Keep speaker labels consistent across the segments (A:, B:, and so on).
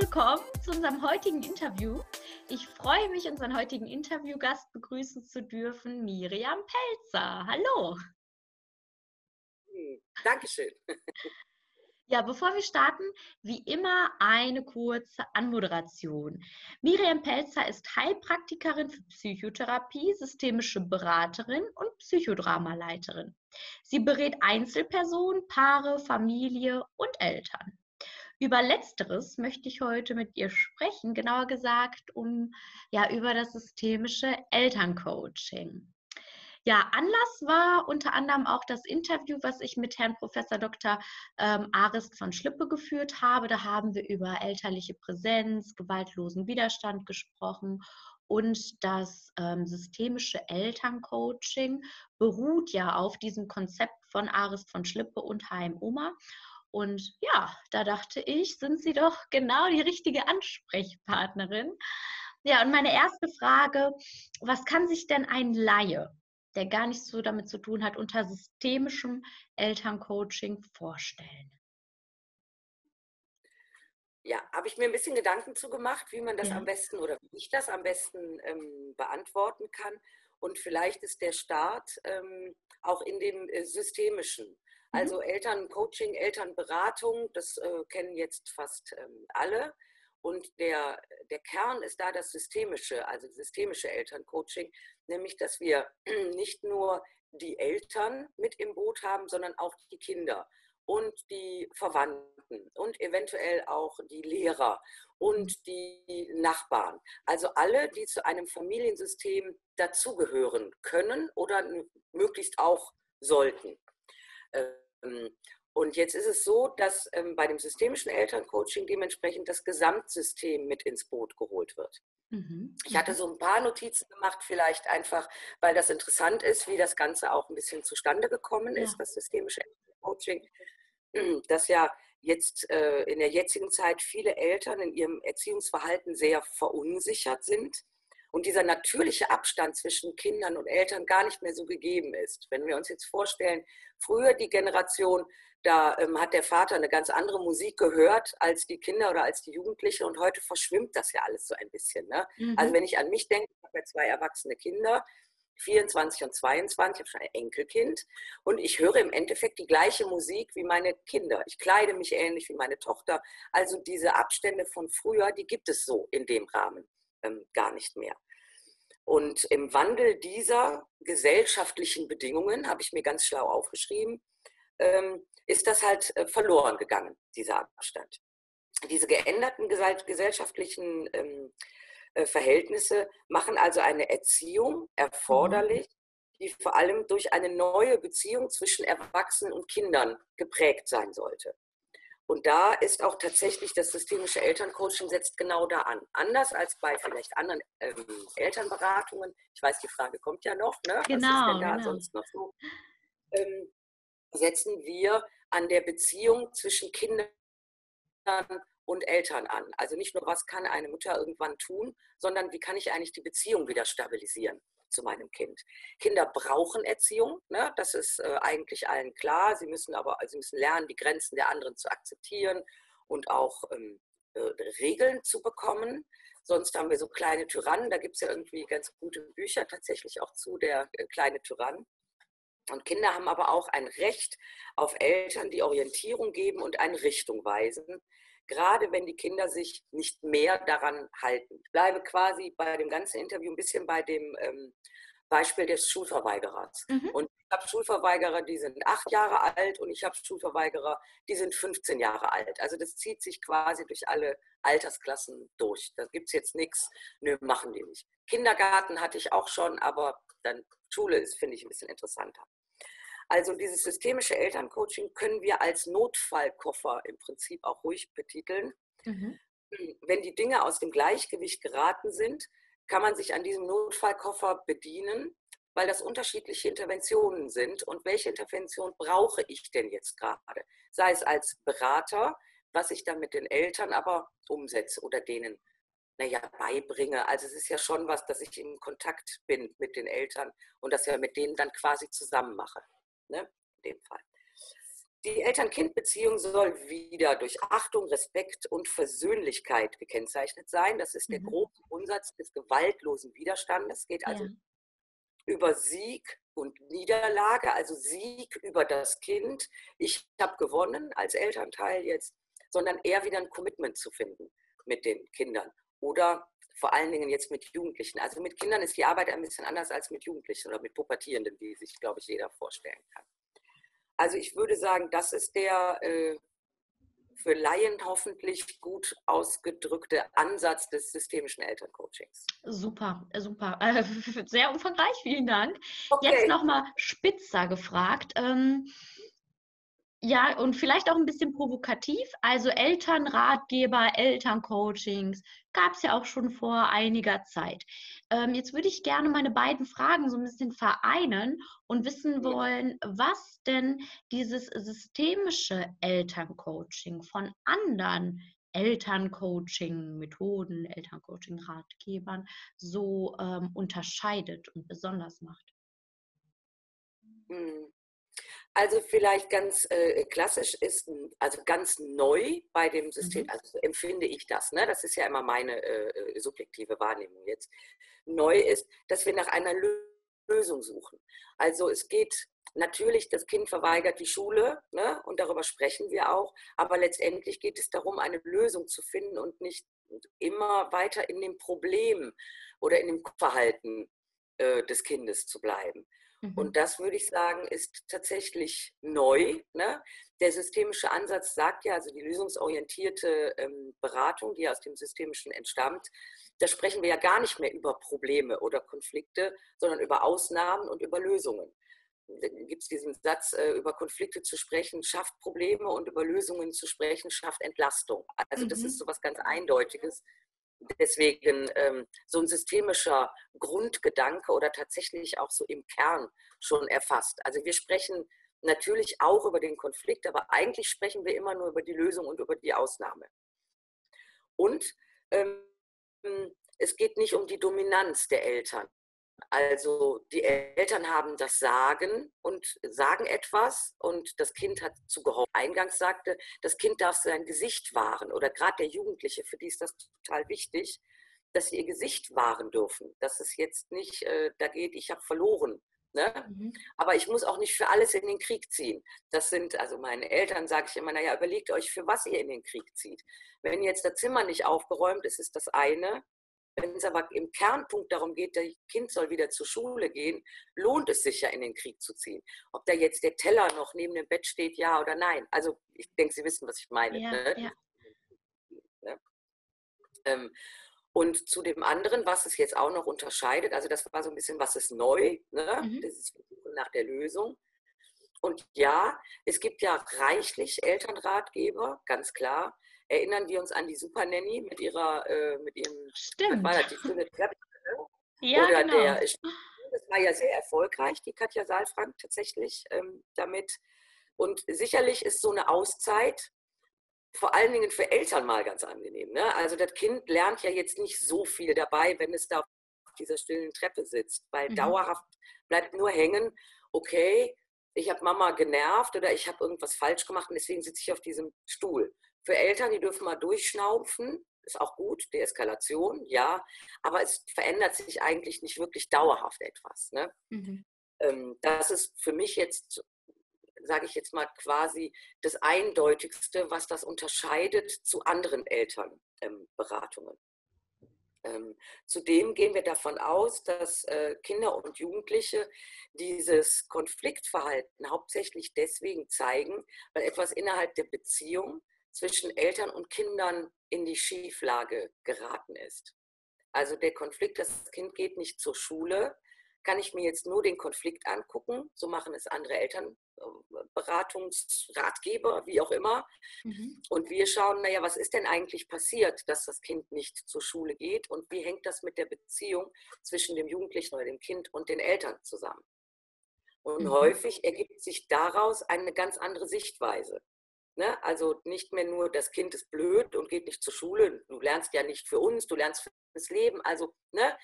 A: willkommen zu unserem heutigen Interview. Ich freue mich, unseren heutigen Interviewgast begrüßen zu dürfen, Miriam Pelzer. Hallo.
B: Dankeschön.
A: Ja, bevor wir starten, wie immer eine kurze Anmoderation. Miriam Pelzer ist Heilpraktikerin für Psychotherapie, systemische Beraterin und Psychodramaleiterin. Sie berät Einzelpersonen, Paare, Familie und Eltern. Über letzteres möchte ich heute mit ihr sprechen, genauer gesagt um ja über das systemische Elterncoaching. Ja, Anlass war unter anderem auch das Interview, was ich mit Herrn Professor Dr. Ähm, Arist von Schlippe geführt habe. Da haben wir über elterliche Präsenz, gewaltlosen Widerstand gesprochen und das ähm, systemische Elterncoaching beruht ja auf diesem Konzept von Arist von Schlippe und HM Oma. Und ja, da dachte ich, sind Sie doch genau die richtige Ansprechpartnerin. Ja, und meine erste Frage, was kann sich denn ein Laie, der gar nichts so damit zu tun hat, unter systemischem Elterncoaching vorstellen?
B: Ja, habe ich mir ein bisschen Gedanken zu gemacht, wie man das ja. am besten oder wie ich das am besten ähm, beantworten kann. Und vielleicht ist der Start ähm, auch in dem äh, Systemischen. Mhm. Also Elterncoaching, Elternberatung, das äh, kennen jetzt fast ähm, alle. Und der, der Kern ist da das systemische, also systemische Elterncoaching, nämlich dass wir nicht nur die Eltern mit im Boot haben, sondern auch die Kinder und die Verwandten und eventuell auch die Lehrer und mhm. die Nachbarn. Also alle, die zu einem Familiensystem dazugehören können oder möglichst auch sollten. Ähm, und jetzt ist es so, dass ähm, bei dem systemischen Elterncoaching dementsprechend das Gesamtsystem mit ins Boot geholt wird. Mhm. Ich hatte so ein paar Notizen gemacht, vielleicht einfach, weil das interessant ist, wie das Ganze auch ein bisschen zustande gekommen ist, ja. das systemische Elterncoaching. Dass ja jetzt äh, in der jetzigen Zeit viele Eltern in ihrem Erziehungsverhalten sehr verunsichert sind und dieser natürliche Abstand zwischen Kindern und Eltern gar nicht mehr so gegeben ist. Wenn wir uns jetzt vorstellen, früher die Generation, da ähm, hat der Vater eine ganz andere Musik gehört als die Kinder oder als die Jugendlichen und heute verschwimmt das ja alles so ein bisschen. Ne? Mhm. Also wenn ich an mich denke, ich habe ja zwei erwachsene Kinder, 24 und 22, ich habe schon ein Enkelkind und ich höre im Endeffekt die gleiche Musik wie meine Kinder. Ich kleide mich ähnlich wie meine Tochter. Also diese Abstände von früher, die gibt es so in dem Rahmen ähm, gar nicht mehr. Und im Wandel dieser gesellschaftlichen Bedingungen, habe ich mir ganz schlau aufgeschrieben, ähm, ist das halt äh, verloren gegangen, dieser Abstand. Diese geänderten gesellschaftlichen ähm, äh, Verhältnisse machen also eine Erziehung erforderlich, mhm. die vor allem durch eine neue Beziehung zwischen Erwachsenen und Kindern geprägt sein sollte. Und da ist auch tatsächlich das systemische Elterncoaching setzt genau da an. Anders als bei vielleicht anderen ähm, Elternberatungen. Ich weiß, die Frage kommt ja noch. Ne?
A: Genau. Was ist denn
B: da
A: genau.
B: sonst noch so? Ähm, setzen wir an der Beziehung zwischen Kindern und Eltern an. Also nicht nur, was kann eine Mutter irgendwann tun, sondern wie kann ich eigentlich die Beziehung wieder stabilisieren zu meinem Kind. Kinder brauchen Erziehung, ne? das ist äh, eigentlich allen klar. Sie müssen aber also sie müssen lernen, die Grenzen der anderen zu akzeptieren und auch ähm, äh, Regeln zu bekommen. Sonst haben wir so kleine Tyrannen, da gibt es ja irgendwie ganz gute Bücher tatsächlich auch zu, der äh, kleine Tyrann. Und Kinder haben aber auch ein Recht auf Eltern, die Orientierung geben und eine Richtung weisen gerade wenn die Kinder sich nicht mehr daran halten. Ich bleibe quasi bei dem ganzen Interview ein bisschen bei dem ähm, Beispiel des Schulverweigerers. Mhm. Und ich habe Schulverweigerer, die sind acht Jahre alt und ich habe Schulverweigerer, die sind 15 Jahre alt. Also das zieht sich quasi durch alle Altersklassen durch. Da gibt es jetzt nichts, nö, machen die nicht. Kindergarten hatte ich auch schon, aber dann Schule ist, finde ich, ein bisschen interessanter. Also dieses systemische Elterncoaching können wir als Notfallkoffer im Prinzip auch ruhig betiteln. Mhm. Wenn die Dinge aus dem Gleichgewicht geraten sind, kann man sich an diesem Notfallkoffer bedienen, weil das unterschiedliche Interventionen sind. Und welche Intervention brauche ich denn jetzt gerade? Sei es als Berater, was ich dann mit den Eltern aber umsetze oder denen naja, beibringe. Also es ist ja schon was, dass ich in Kontakt bin mit den Eltern und das ja mit denen dann quasi zusammen mache ne? in dem Fall. Die Eltern-Kind-Beziehung soll wieder durch Achtung, Respekt und Versöhnlichkeit gekennzeichnet sein. Das ist der mhm. grobe Grundsatz des gewaltlosen Widerstandes. Es geht also ja. über Sieg und Niederlage, also Sieg über das Kind. Ich habe gewonnen als Elternteil jetzt, sondern eher wieder ein Commitment zu finden mit den Kindern. Oder vor allen Dingen jetzt mit Jugendlichen. Also mit Kindern ist die Arbeit ein bisschen anders als mit Jugendlichen oder mit Pubertierenden, die sich, glaube ich, jeder vorstellen kann. Also ich würde sagen, das ist der äh, für Laien hoffentlich gut ausgedrückte Ansatz des systemischen Elterncoachings.
A: Super, äh, super. Äh, sehr umfangreich, vielen Dank. Okay. Jetzt nochmal spitzer gefragt. Ähm, ja, und vielleicht auch ein bisschen provokativ. Also Elternratgeber, Elterncoachings gab es ja auch schon vor einiger Zeit. Ähm, jetzt würde ich gerne meine beiden Fragen so ein bisschen vereinen und wissen wollen, was denn dieses systemische Elterncoaching von anderen Elterncoaching-Methoden, Elterncoaching-Ratgebern so ähm, unterscheidet und besonders macht.
B: Hm. Also vielleicht ganz äh, klassisch ist, also ganz neu bei dem System, mhm. also so empfinde ich das, ne? das ist ja immer meine äh, äh subjektive Wahrnehmung jetzt, neu ist, dass wir nach einer Lösung suchen. Also es geht natürlich, das Kind verweigert die Schule ne? und darüber sprechen wir auch, aber letztendlich geht es darum, eine Lösung zu finden und nicht immer weiter in dem Problem oder in dem Verhalten äh, des Kindes zu bleiben. Mhm. Und das würde ich sagen, ist tatsächlich neu. Ne? Der systemische Ansatz sagt ja, also die lösungsorientierte ähm, Beratung, die aus dem Systemischen entstammt, da sprechen wir ja gar nicht mehr über Probleme oder Konflikte, sondern über Ausnahmen und über Lösungen. Gibt es diesen Satz, äh, über Konflikte zu sprechen, schafft Probleme und über Lösungen zu sprechen, schafft Entlastung. Also das mhm. ist so was ganz Eindeutiges, deswegen ähm, so ein systemischer Grundgedanke oder tatsächlich auch so im Kern schon erfasst. Also wir sprechen natürlich auch über den Konflikt, aber eigentlich sprechen wir immer nur über die Lösung und über die Ausnahme. Und ähm, es geht nicht um die Dominanz der Eltern. Also die Eltern haben das Sagen und sagen etwas und das Kind hat zu gehorchen. Eingangs sagte, das Kind darf sein Gesicht wahren oder gerade der Jugendliche, für die ist das total wichtig, dass sie ihr Gesicht wahren dürfen. Dass es jetzt nicht äh, da geht, ich habe verloren. Ne? Mhm. Aber ich muss auch nicht für alles in den Krieg ziehen. Das sind, also meinen Eltern sage ich immer, naja, überlegt euch, für was ihr in den Krieg zieht. Wenn jetzt das Zimmer nicht aufgeräumt ist, ist das eine. Wenn es aber im Kernpunkt darum geht, das Kind soll wieder zur Schule gehen, lohnt es sich ja in den Krieg zu ziehen. Ob da jetzt der Teller noch neben dem Bett steht, ja oder nein. Also ich denke, Sie wissen, was ich meine. Ja, ne? ja. Ähm, und zu dem anderen, was es jetzt auch noch unterscheidet, also das war so ein bisschen, was ist neu, ne? Mhm. das ist nach der Lösung. Und ja, es gibt ja reichlich Elternratgeber, ganz klar erinnern wir uns an die Super Nanny mit ihrer, äh, mit ihrem,
A: Stimmt.
B: war das die schöne Treppe?
A: Ja, Oder genau. der,
B: das war ja sehr erfolgreich, die Katja Saalfrank tatsächlich ähm, damit. Und sicherlich ist so eine Auszeit vor allen Dingen für Eltern mal ganz angenehm. Ne? Also das Kind lernt ja jetzt nicht so viel dabei, wenn es da auf dieser stillen Treppe sitzt, weil mhm. dauerhaft bleibt nur hängen, okay, ich habe Mama genervt oder ich habe irgendwas falsch gemacht und deswegen sitze ich auf diesem Stuhl. Für Eltern, die dürfen mal durchschnaufen, ist auch gut, Deeskalation, ja, aber es verändert sich eigentlich nicht wirklich dauerhaft etwas. Ne? Mhm. Ähm, das ist für mich jetzt, sage ich jetzt mal quasi, das Eindeutigste, was das unterscheidet zu anderen Elternberatungen. Ähm, zudem gehen wir davon aus, dass äh, Kinder und Jugendliche dieses Konfliktverhalten hauptsächlich deswegen zeigen, weil etwas innerhalb der Beziehung zwischen Eltern und Kindern in die Schieflage geraten ist. Also der Konflikt, das Kind geht nicht zur Schule, kann ich mir jetzt nur den Konflikt angucken. So machen es andere Elternberatungsratgeber, wie auch immer. Mhm. Und wir schauen, naja, was ist denn eigentlich passiert, dass das Kind nicht zur Schule geht und wie hängt das mit der Beziehung zwischen dem Jugendlichen oder dem Kind und den Eltern zusammen? Und mhm. häufig ergibt sich daraus eine ganz andere Sichtweise. Ne? Also nicht mehr nur, das Kind ist blöd und geht nicht zur Schule. Du lernst ja nicht für uns, du lernst fürs Leben. Also ne?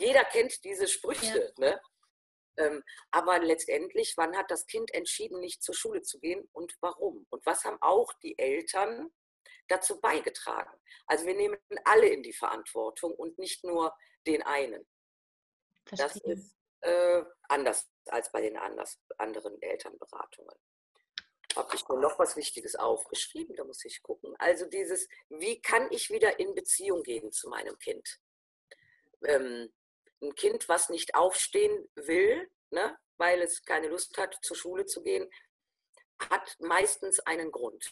B: jeder kennt diese Sprüche. Ja. Ne? Ähm, aber letztendlich, wann hat das Kind entschieden, nicht zur Schule zu gehen und warum? Und was haben auch die Eltern dazu beigetragen? Also wir nehmen alle in die Verantwortung und nicht nur den einen. Verstehe. Das ist äh, anders als bei den anders, anderen Elternberatungen. Habe ich mir noch was Wichtiges aufgeschrieben? Da muss ich gucken. Also dieses, wie kann ich wieder in Beziehung gehen zu meinem Kind? Ähm, ein Kind, was nicht aufstehen will, ne, weil es keine Lust hat, zur Schule zu gehen, hat meistens einen Grund.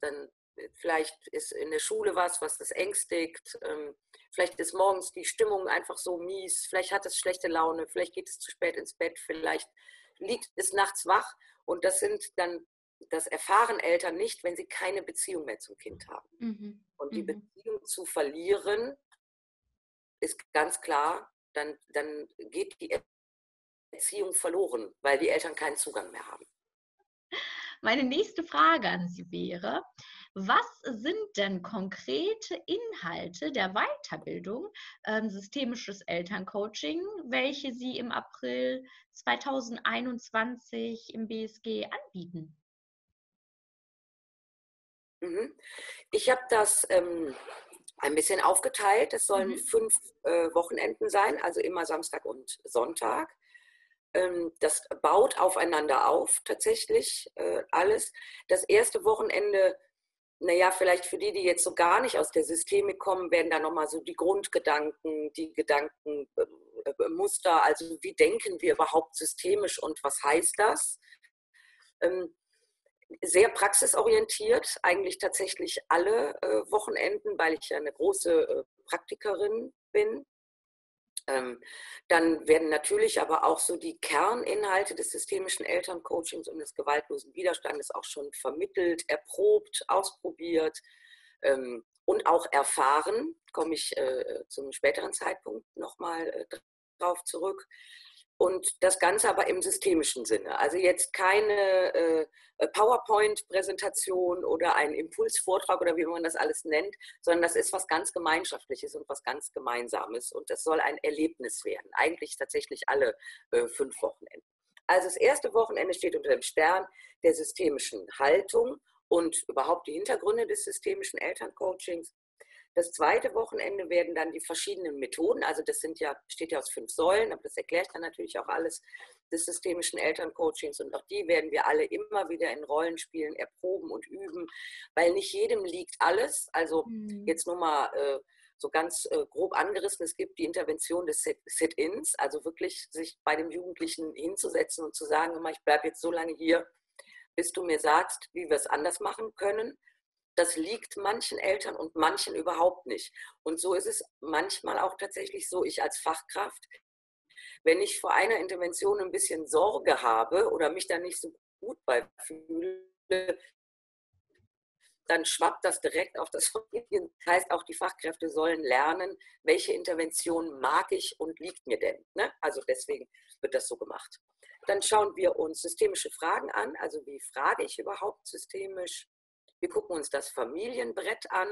B: Dann äh, vielleicht ist in der Schule was, was das ängstigt. Ähm, vielleicht ist morgens die Stimmung einfach so mies. Vielleicht hat es schlechte Laune. Vielleicht geht es zu spät ins Bett. Vielleicht liegt es nachts wach. Und das sind dann, das erfahren Eltern nicht, wenn sie keine Beziehung mehr zum Kind haben. Mhm. Und die mhm. Beziehung zu verlieren, ist ganz klar dann, dann geht die Erziehung verloren, weil die Eltern keinen Zugang mehr haben.
A: Meine nächste Frage an Sie wäre, was sind denn konkrete Inhalte der Weiterbildung ähm, systemisches Elterncoaching, welche Sie im April 2021 im BSG anbieten?
B: Mhm. Ich habe das ähm, ein bisschen aufgeteilt. Es sollen mhm. fünf äh, Wochenenden sein, also immer Samstag und Sonntag. Ähm, das baut aufeinander auf, tatsächlich äh, alles. Das erste Wochenende, naja, vielleicht für die, die jetzt so gar nicht aus der Systemik kommen, werden da nochmal so die Grundgedanken, die Gedankenmuster, äh, also wie denken wir überhaupt systemisch und was heißt das? Ähm, sehr praxisorientiert, eigentlich tatsächlich alle äh, Wochenenden, weil ich ja eine große äh, Praktikerin bin. Ähm, dann werden natürlich aber auch so die Kerninhalte des systemischen Elterncoachings und des gewaltlosen Widerstandes auch schon vermittelt, erprobt, ausprobiert ähm, und auch erfahren. Komme ich äh, zum späteren Zeitpunkt nochmal äh, drauf zurück und das Ganze aber im systemischen Sinne. Also jetzt keine äh, PowerPoint-Präsentation oder ein Impulsvortrag oder wie man das alles nennt, sondern das ist was ganz Gemeinschaftliches und was ganz Gemeinsames und das soll ein Erlebnis werden. Eigentlich tatsächlich alle äh, fünf Wochenenden. Also das erste Wochenende steht unter dem Stern der systemischen Haltung und überhaupt die Hintergründe des systemischen Elterncoachings. Das zweite Wochenende werden dann die verschiedenen Methoden, also das sind ja, besteht ja aus fünf Säulen, aber das erklärt dann natürlich auch alles des systemischen Elterncoachings und auch die werden wir alle immer wieder in Rollenspielen erproben und üben, weil nicht jedem liegt alles. Also mhm. jetzt nur mal äh, so ganz äh, grob angerissen, es gibt die Intervention des Sit-ins, also wirklich sich bei dem Jugendlichen hinzusetzen und zu sagen, ich bleibe jetzt so lange hier, bis du mir sagst, wie wir es anders machen können das liegt manchen Eltern und manchen überhaupt nicht. Und so ist es manchmal auch tatsächlich so, ich als Fachkraft, wenn ich vor einer Intervention ein bisschen Sorge habe oder mich da nicht so gut bei fühle, dann schwappt das direkt auf das Familien. Das heißt, auch die Fachkräfte sollen lernen, welche Intervention mag ich und liegt mir denn. Ne? Also deswegen wird das so gemacht. Dann schauen wir uns systemische Fragen an. Also wie frage ich überhaupt systemisch? Wir gucken uns das Familienbrett an,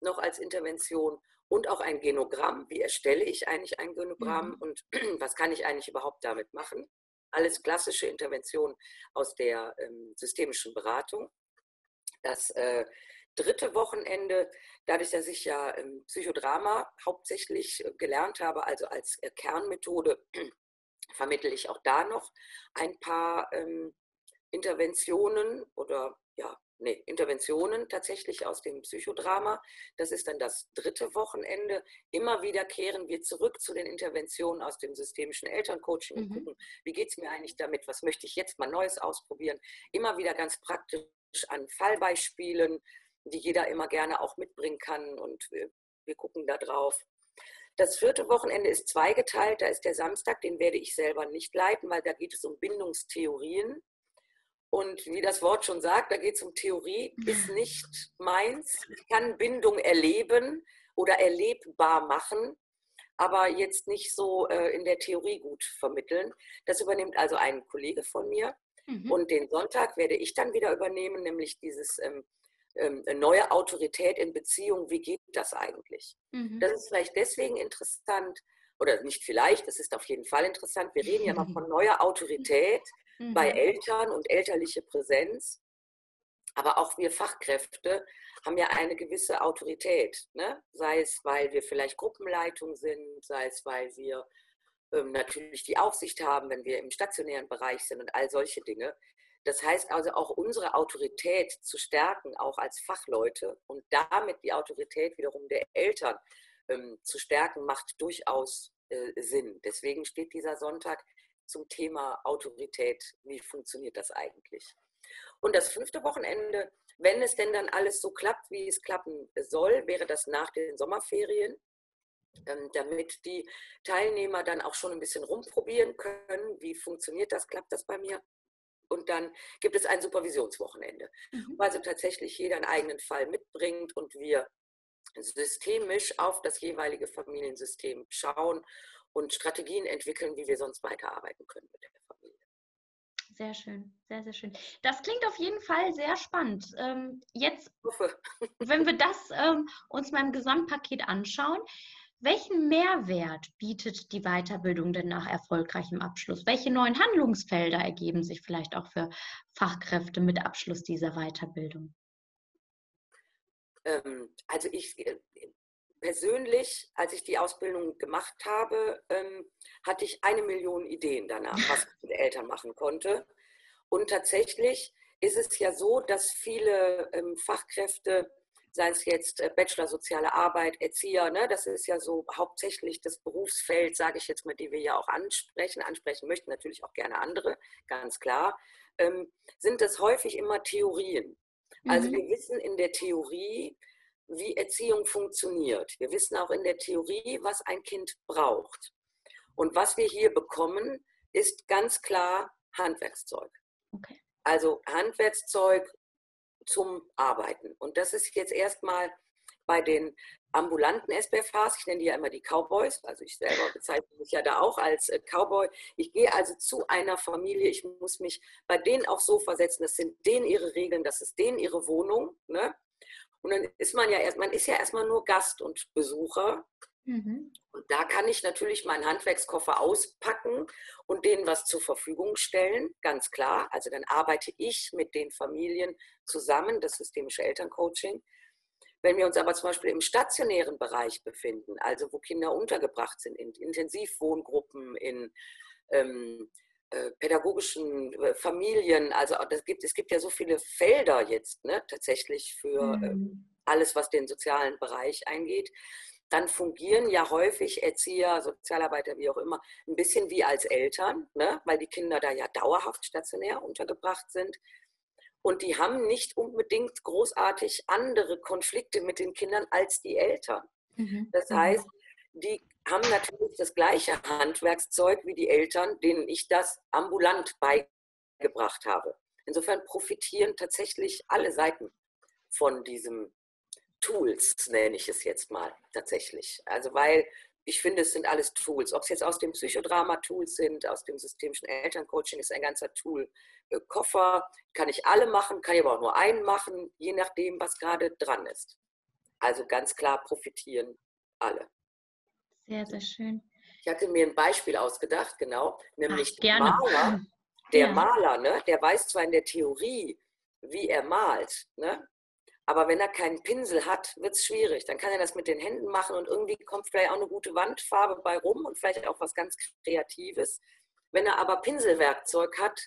B: noch als Intervention und auch ein Genogramm. Wie erstelle ich eigentlich ein Genogramm mhm. und was kann ich eigentlich überhaupt damit machen? Alles klassische Intervention aus der ähm, systemischen Beratung. Das äh, dritte Wochenende, dadurch, dass ich ja ähm, Psychodrama hauptsächlich äh, gelernt habe, also als äh, Kernmethode, vermittle ich auch da noch ein paar ähm, Interventionen oder ja, nee, Interventionen tatsächlich aus dem Psychodrama. Das ist dann das dritte Wochenende. Immer wieder kehren wir zurück zu den Interventionen aus dem systemischen Elterncoaching mhm. und gucken, wie geht es mir eigentlich damit, was möchte ich jetzt mal Neues ausprobieren. Immer wieder ganz praktisch an Fallbeispielen, die jeder immer gerne auch mitbringen kann und wir, wir gucken da drauf. Das vierte Wochenende ist zweigeteilt. Da ist der Samstag, den werde ich selber nicht leiten, weil da geht es um Bindungstheorien. Und wie das Wort schon sagt, da geht es um Theorie, ist nicht meins. Ich kann Bindung erleben oder erlebbar machen, aber jetzt nicht so äh, in der Theorie gut vermitteln. Das übernimmt also ein Kollege von mir. Mhm. Und den Sonntag werde ich dann wieder übernehmen, nämlich dieses ähm, ähm, neue Autorität in Beziehung. Wie geht das eigentlich? Mhm. Das ist vielleicht deswegen interessant, oder nicht vielleicht, das ist auf jeden Fall interessant, wir reden ja mal von neuer Autorität mhm. bei Eltern und elterliche Präsenz. Aber auch wir Fachkräfte haben ja eine gewisse Autorität. Ne? Sei es, weil wir vielleicht Gruppenleitung sind, sei es, weil wir ähm, natürlich die Aufsicht haben, wenn wir im stationären Bereich sind und all solche Dinge. Das heißt also auch unsere Autorität zu stärken, auch als Fachleute und damit die Autorität wiederum der Eltern ähm, zu stärken, macht durchaus äh, Sinn. Deswegen steht dieser Sonntag zum Thema Autorität. Wie funktioniert das eigentlich? Und das fünfte Wochenende, wenn es denn dann alles so klappt, wie es klappen soll, wäre das nach den Sommerferien, ähm, damit die Teilnehmer dann auch schon ein bisschen rumprobieren können, wie funktioniert das, klappt das bei mir. Und dann gibt es ein Supervisionswochenende, mhm. wo also tatsächlich jeder einen eigenen Fall mitbringt und wir systemisch auf das jeweilige Familiensystem schauen und Strategien entwickeln, wie wir sonst weiterarbeiten können mit der Familie.
A: Sehr schön, sehr, sehr schön. Das klingt auf jeden Fall sehr spannend. Ähm, jetzt, wenn wir das ähm, uns mal im Gesamtpaket anschauen, welchen Mehrwert bietet die Weiterbildung denn nach erfolgreichem Abschluss? Welche neuen Handlungsfelder ergeben sich vielleicht auch für Fachkräfte mit Abschluss dieser Weiterbildung?
B: Ähm, also ich äh, persönlich, als ich die Ausbildung gemacht habe, ähm, hatte ich eine Million Ideen danach, was ich mit Eltern machen konnte. Und tatsächlich ist es ja so, dass viele ähm, Fachkräfte sei es jetzt äh, Bachelor Soziale Arbeit, Erzieher, ne, das ist ja so hauptsächlich das Berufsfeld, sage ich jetzt mal, die wir ja auch ansprechen, ansprechen möchten, natürlich auch gerne andere, ganz klar, ähm, sind das häufig immer Theorien. Also mhm. wir wissen in der Theorie, wie Erziehung funktioniert. Wir wissen auch in der Theorie, was ein Kind braucht. Und was wir hier bekommen, ist ganz klar Handwerkszeug. Okay. Also Handwerkszeug zum Arbeiten. Und das ist jetzt erstmal bei den ambulanten SBFHs, ich nenne die ja immer die Cowboys, also ich selber bezeichne mich ja da auch als äh, Cowboy. Ich gehe also zu einer Familie, ich muss mich bei denen auch so versetzen, das sind denen ihre Regeln, das ist denen ihre Wohnung. Ne? Und dann ist man ja erst, man ist ja erstmal nur Gast und Besucher. Mhm. Und da kann ich natürlich meinen Handwerkskoffer auspacken und denen was zur Verfügung stellen, ganz klar. Also dann arbeite ich mit den Familien zusammen, das systemische Elterncoaching. Wenn wir uns aber zum Beispiel im stationären Bereich befinden, also wo Kinder untergebracht sind, in Intensivwohngruppen, in ähm, äh, pädagogischen äh, Familien, also das gibt, es gibt ja so viele Felder jetzt ne, tatsächlich für mhm. ähm, alles, was den sozialen Bereich eingeht dann fungieren ja häufig Erzieher, Sozialarbeiter, wie auch immer, ein bisschen wie als Eltern, ne? weil die Kinder da ja dauerhaft stationär untergebracht sind. Und die haben nicht unbedingt großartig andere Konflikte mit den Kindern als die Eltern. Mhm. Das mhm. heißt, die haben natürlich das gleiche Handwerkszeug wie die Eltern, denen ich das ambulant beigebracht habe. Insofern profitieren tatsächlich alle Seiten von diesem Tools, nenne ich es jetzt mal tatsächlich. Also weil ich finde, es sind alles Tools. Ob es jetzt aus dem Psychodrama-Tools sind, aus dem systemischen Elterncoaching ist ein ganzer Tool-Koffer. Kann ich alle machen, kann ich aber auch nur einen machen, je nachdem, was gerade dran ist. Also ganz klar profitieren alle.
A: Sehr, sehr schön.
B: Ich hatte mir ein Beispiel ausgedacht, genau, nämlich Ach, der Maler. Der ja. Maler, ne, der weiß zwar in der Theorie, wie er malt, ne, aber wenn er keinen Pinsel hat, wird es schwierig. Dann kann er das mit den Händen machen und irgendwie kommt vielleicht auch eine gute Wandfarbe bei rum und vielleicht auch was ganz Kreatives. Wenn er aber Pinselwerkzeug hat,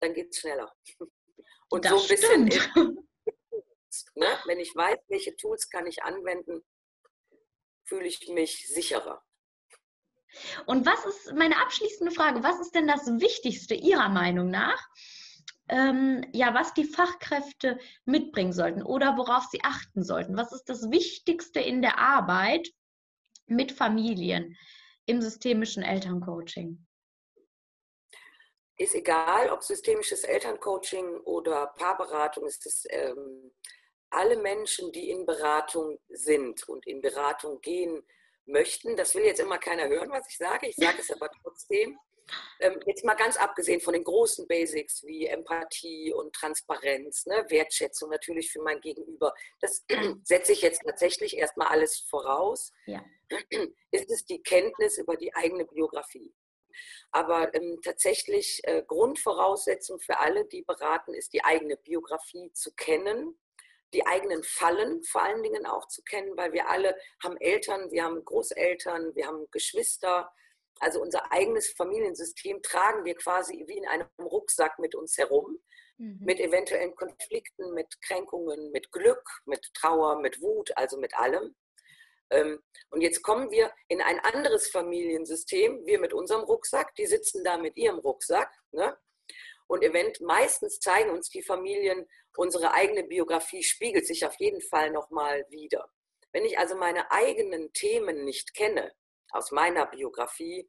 B: dann geht es schneller.
A: Und das so ein bisschen, in,
B: ne? wenn ich weiß, welche Tools kann ich anwenden, fühle ich mich sicherer.
A: Und was ist meine abschließende Frage? Was ist denn das Wichtigste Ihrer Meinung nach? ähm, ja, was die Fachkräfte mitbringen sollten oder worauf sie achten sollten. Was ist das Wichtigste in der Arbeit mit Familien im systemischen Elterncoaching?
B: Ist egal, ob systemisches Elterncoaching oder Paarberatung, ist es ähm, alle Menschen, die in Beratung sind und in Beratung gehen möchten. Das will jetzt immer keiner hören, was ich sage. Ich sage es aber trotzdem ähm, jetzt mal ganz abgesehen von den großen Basics wie Empathie und Transparenz, ne, Wertschätzung natürlich für mein Gegenüber, das setze ich jetzt tatsächlich erstmal alles voraus, ja. ist es die Kenntnis über die eigene Biografie. Aber ähm, tatsächlich äh, Grundvoraussetzung für alle, die beraten, ist die eigene Biografie zu kennen, die eigenen Fallen vor allen Dingen auch zu kennen, weil wir alle haben Eltern, wir haben Großeltern, wir haben Geschwister, also unser eigenes Familiensystem tragen wir quasi wie in einem Rucksack mit uns herum, mhm. mit eventuellen Konflikten, mit Kränkungen, mit Glück, mit Trauer, mit Wut, also mit allem. Ähm, und jetzt kommen wir in ein anderes Familiensystem, wir mit unserem Rucksack, die sitzen da mit ihrem Rucksack. Ne? Und event meistens zeigen uns die Familien, unsere eigene Biografie spiegelt sich auf jeden Fall nochmal wieder. Wenn ich also meine eigenen Themen nicht kenne, aus meiner Biografie,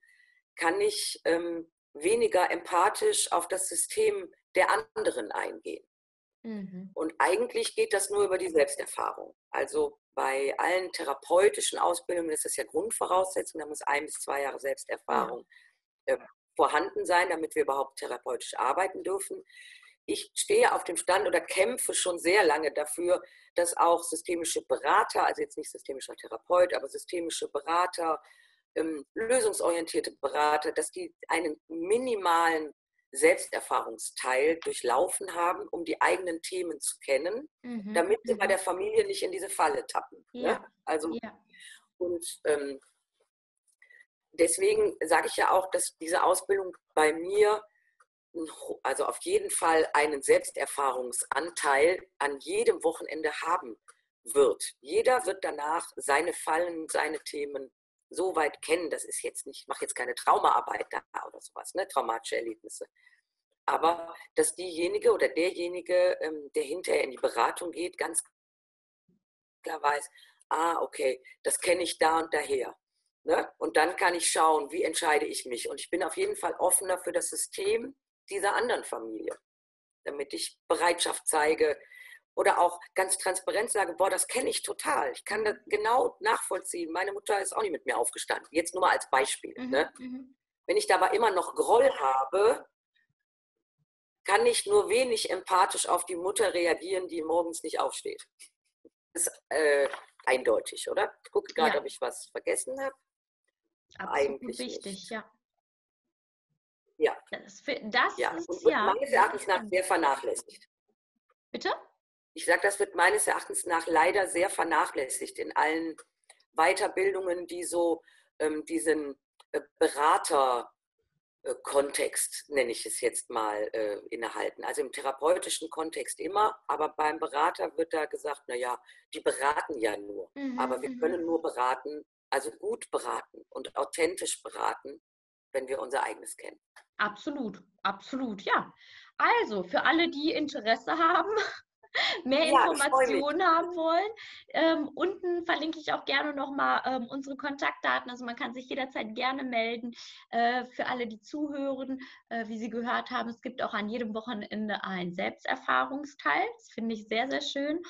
B: kann ich ähm, weniger empathisch auf das System der anderen eingehen. Mhm. Und eigentlich geht das nur über die Selbsterfahrung. Also bei allen therapeutischen Ausbildungen ist das ja Grundvoraussetzung, da muss ein bis zwei Jahre Selbsterfahrung ja. äh, vorhanden sein, damit wir überhaupt therapeutisch arbeiten dürfen. Ich stehe auf dem Stand oder kämpfe schon sehr lange dafür, dass auch systemische Berater, also jetzt nicht systemischer Therapeut, aber systemische Berater, ähm, lösungsorientierte Berater, dass die einen minimalen Selbsterfahrungsteil durchlaufen haben, um die eigenen Themen zu kennen, mhm. damit sie mhm. bei der Familie nicht in diese Falle tappen. Ne? Ja. Ne? Also ja. und ähm, deswegen sage ich ja auch, dass diese Ausbildung bei mir also auf jeden Fall einen Selbsterfahrungsanteil an jedem Wochenende haben wird. Jeder wird danach seine Fallen, seine Themen so weit kennen, das ist jetzt nicht, ich mache jetzt keine Traumaarbeit da oder sowas, ne, traumatische Erlebnisse. Aber dass diejenige oder derjenige, ähm, der hinterher in die Beratung geht, ganz klar weiß, ah, okay, das kenne ich da und daher. Ne? Und dann kann ich schauen, wie entscheide ich mich. Und ich bin auf jeden Fall offener für das System dieser anderen Familie, damit ich Bereitschaft zeige, oder auch ganz transparent sage, boah, das kenne ich total. Ich kann das genau nachvollziehen. Meine Mutter ist auch nicht mit mir aufgestanden. Jetzt nur mal als Beispiel. Mhm, ne? Mhm. Wenn ich dabei immer noch Groll habe, kann ich nur wenig empathisch auf die Mutter reagieren, die morgens nicht aufsteht. Das ist äh, eindeutig, oder? Ich gucke gerade, ja. ob ich was vergessen habe.
A: Eigentlich wichtig, nicht. ja.
B: Ja.
A: Das, das
B: ja.
A: ist
B: und, ja. meines Erachtens nach sehr vernachlässigt.
A: Bitte?
B: ich sage, das wird meines Erachtens nach leider sehr vernachlässigt in allen Weiterbildungen, die so ähm, diesen äh, Berater Kontext, nenne ich es jetzt mal, äh, innehalten. Also im therapeutischen Kontext immer, aber beim Berater wird da gesagt, naja, die beraten ja nur. Mhm, aber wir mhm. können nur beraten, also gut beraten und authentisch beraten, wenn wir unser eigenes kennen.
A: Absolut, absolut, ja. Also für alle, die Interesse haben, mehr ja, Informationen haben wollen. Ähm, unten verlinke ich auch gerne nochmal ähm, unsere Kontaktdaten. Also man kann sich jederzeit gerne melden. Äh, für alle, die zuhören, äh, wie Sie gehört haben, es gibt auch an jedem Wochenende ein Selbsterfahrungsteil. Das finde ich sehr, sehr schön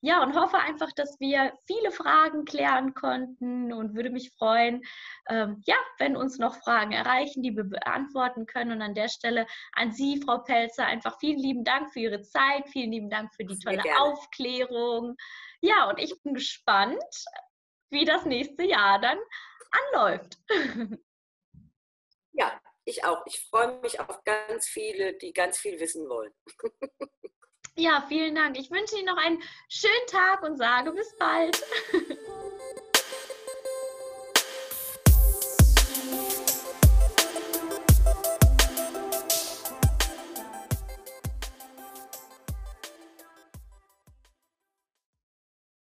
A: ja, und hoffe einfach, dass wir viele Fragen klären konnten und würde mich freuen, ähm, ja, wenn uns noch Fragen erreichen, die wir beantworten können. Und an der Stelle an Sie, Frau Pelzer, einfach vielen lieben Dank für Ihre Zeit, vielen lieben Dank für die tolle Aufklärung. Ja, und ich bin gespannt, wie das nächste Jahr dann anläuft.
B: Ja, ich auch. Ich freue mich auf ganz viele, die ganz viel wissen wollen.
A: Ja, vielen Dank. Ich wünsche Ihnen noch einen schönen Tag und sage bis bald.